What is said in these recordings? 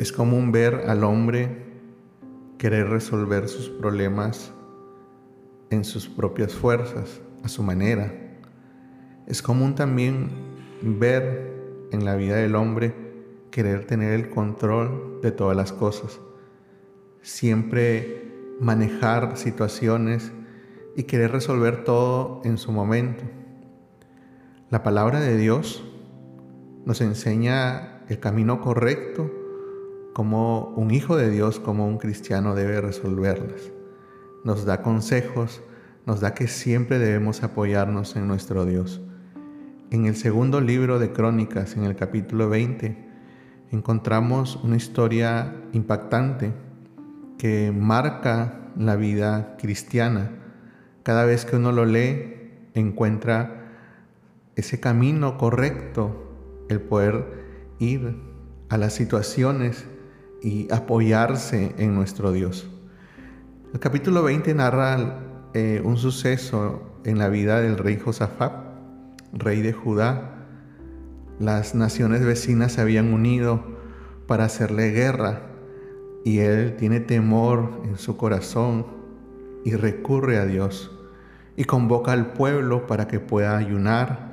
Es común ver al hombre querer resolver sus problemas en sus propias fuerzas, a su manera. Es común también ver en la vida del hombre querer tener el control de todas las cosas, siempre manejar situaciones y querer resolver todo en su momento. La palabra de Dios nos enseña el camino correcto como un hijo de Dios, como un cristiano debe resolverlas. Nos da consejos, nos da que siempre debemos apoyarnos en nuestro Dios. En el segundo libro de Crónicas, en el capítulo 20, encontramos una historia impactante que marca la vida cristiana. Cada vez que uno lo lee, encuentra ese camino correcto, el poder ir a las situaciones y apoyarse en nuestro Dios. El capítulo 20 narra eh, un suceso en la vida del rey Josafat, rey de Judá. Las naciones vecinas se habían unido para hacerle guerra y él tiene temor en su corazón y recurre a Dios y convoca al pueblo para que pueda ayunar,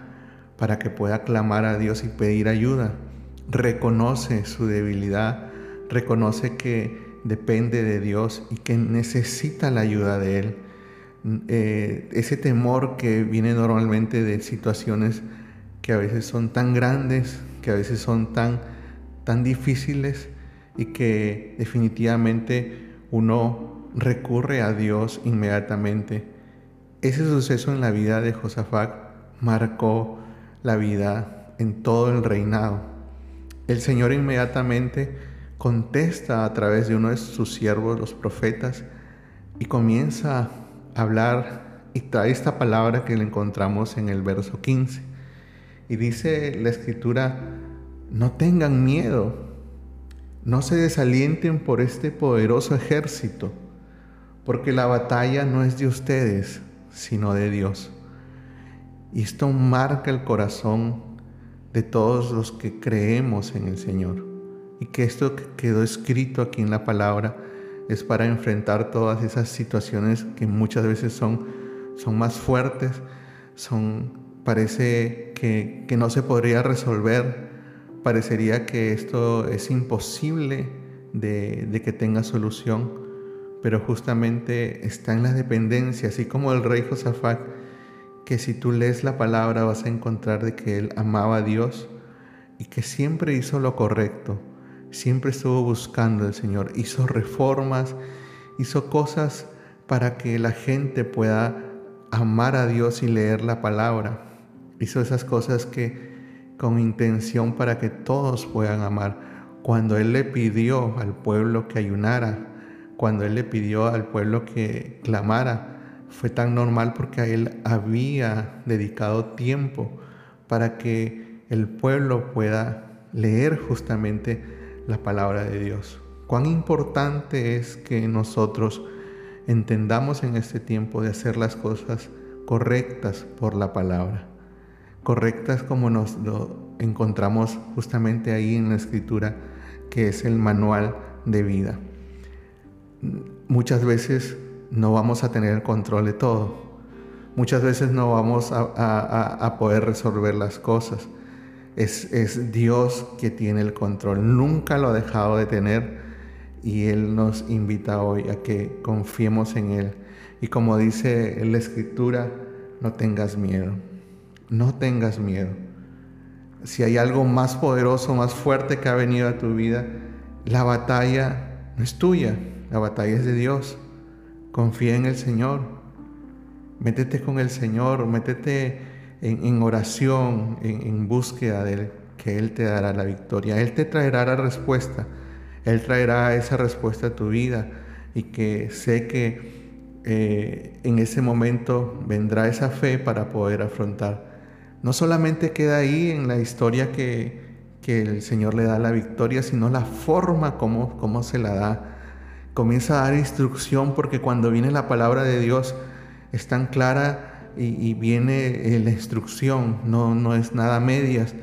para que pueda clamar a Dios y pedir ayuda. Reconoce su debilidad reconoce que depende de Dios y que necesita la ayuda de Él. Eh, ese temor que viene normalmente de situaciones que a veces son tan grandes, que a veces son tan, tan difíciles y que definitivamente uno recurre a Dios inmediatamente. Ese suceso en la vida de Josafat marcó la vida en todo el reinado. El Señor inmediatamente contesta a través de uno de sus siervos, los profetas, y comienza a hablar y trae esta palabra que le encontramos en el verso 15. Y dice la escritura, no tengan miedo, no se desalienten por este poderoso ejército, porque la batalla no es de ustedes, sino de Dios. Y esto marca el corazón de todos los que creemos en el Señor y que esto que quedó escrito aquí en la palabra es para enfrentar todas esas situaciones que muchas veces son, son más fuertes, son, parece que, que no se podría resolver, parecería que esto es imposible de, de que tenga solución, pero justamente está en la dependencia, así como el rey Josafat, que si tú lees la palabra vas a encontrar de que él amaba a Dios y que siempre hizo lo correcto siempre estuvo buscando al Señor, hizo reformas, hizo cosas para que la gente pueda amar a Dios y leer la palabra. Hizo esas cosas que con intención para que todos puedan amar. Cuando Él le pidió al pueblo que ayunara, cuando Él le pidió al pueblo que clamara, fue tan normal porque Él había dedicado tiempo para que el pueblo pueda leer justamente la palabra de Dios. Cuán importante es que nosotros entendamos en este tiempo de hacer las cosas correctas por la palabra, correctas como nos lo encontramos justamente ahí en la escritura, que es el manual de vida. Muchas veces no vamos a tener el control de todo, muchas veces no vamos a, a poder resolver las cosas, es, Dios que tiene el control, nunca lo ha dejado de tener y Él nos invita hoy a que confiemos en Él. Y como dice la Escritura, no tengas miedo, no tengas miedo. Si hay algo más poderoso, más fuerte que ha venido a tu vida, la batalla no es tuya, la batalla es de Dios. Confía en el Señor. Métete con el Señor, métete en, oración, en, búsqueda de que Él te dará la victoria. Él te traerá la respuesta. Él traerá esa respuesta a tu vida y que sé que eh, en ese momento vendrá esa fe para poder afrontar. No solamente queda ahí en la historia que, que el Señor le da la victoria, sino la forma como, como se la da. Comienza a dar instrucción porque cuando viene la palabra de Dios es tan clara y, viene eh, la instrucción, no, no es nada medias.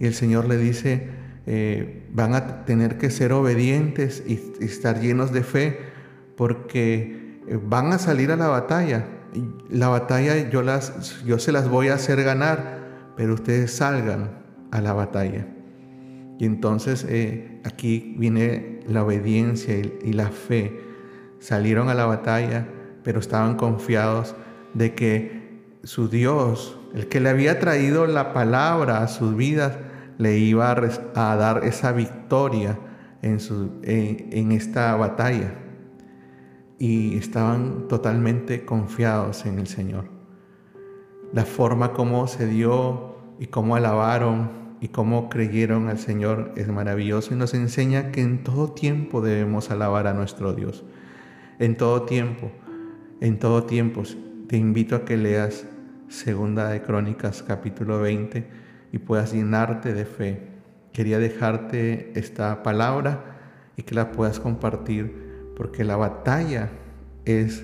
Y el Señor le dice, eh, van a tener que ser obedientes y, estar llenos de fe porque eh, van a salir a la batalla. La batalla yo, las, yo se las voy a hacer ganar, pero ustedes salgan a la batalla. Y entonces aquí viene la obediencia y la fe. Salieron a la batalla, pero estaban confiados de que su Dios, el que le había traído la palabra a sus vidas, le iba a, dar esa victoria en, su, en esta batalla. Y estaban totalmente confiados en el Señor. La forma como se dio y cómo alabaron y cómo creyeron al Señor es maravilloso y nos enseña que en todo tiempo debemos alabar a nuestro Dios. En todo tiempo, en todo tiempo. Te invito a que leas Segunda de Crónicas capítulo 20 y puedas llenarte de fe. Quería dejarte esta palabra y que la puedas compartir porque la batalla es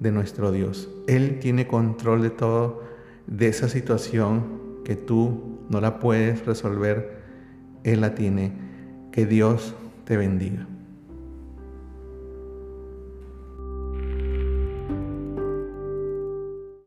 de nuestro Dios. Él tiene control de todo, de esa situación que tú no la puedes resolver. Él la tiene. Que Dios te bendiga.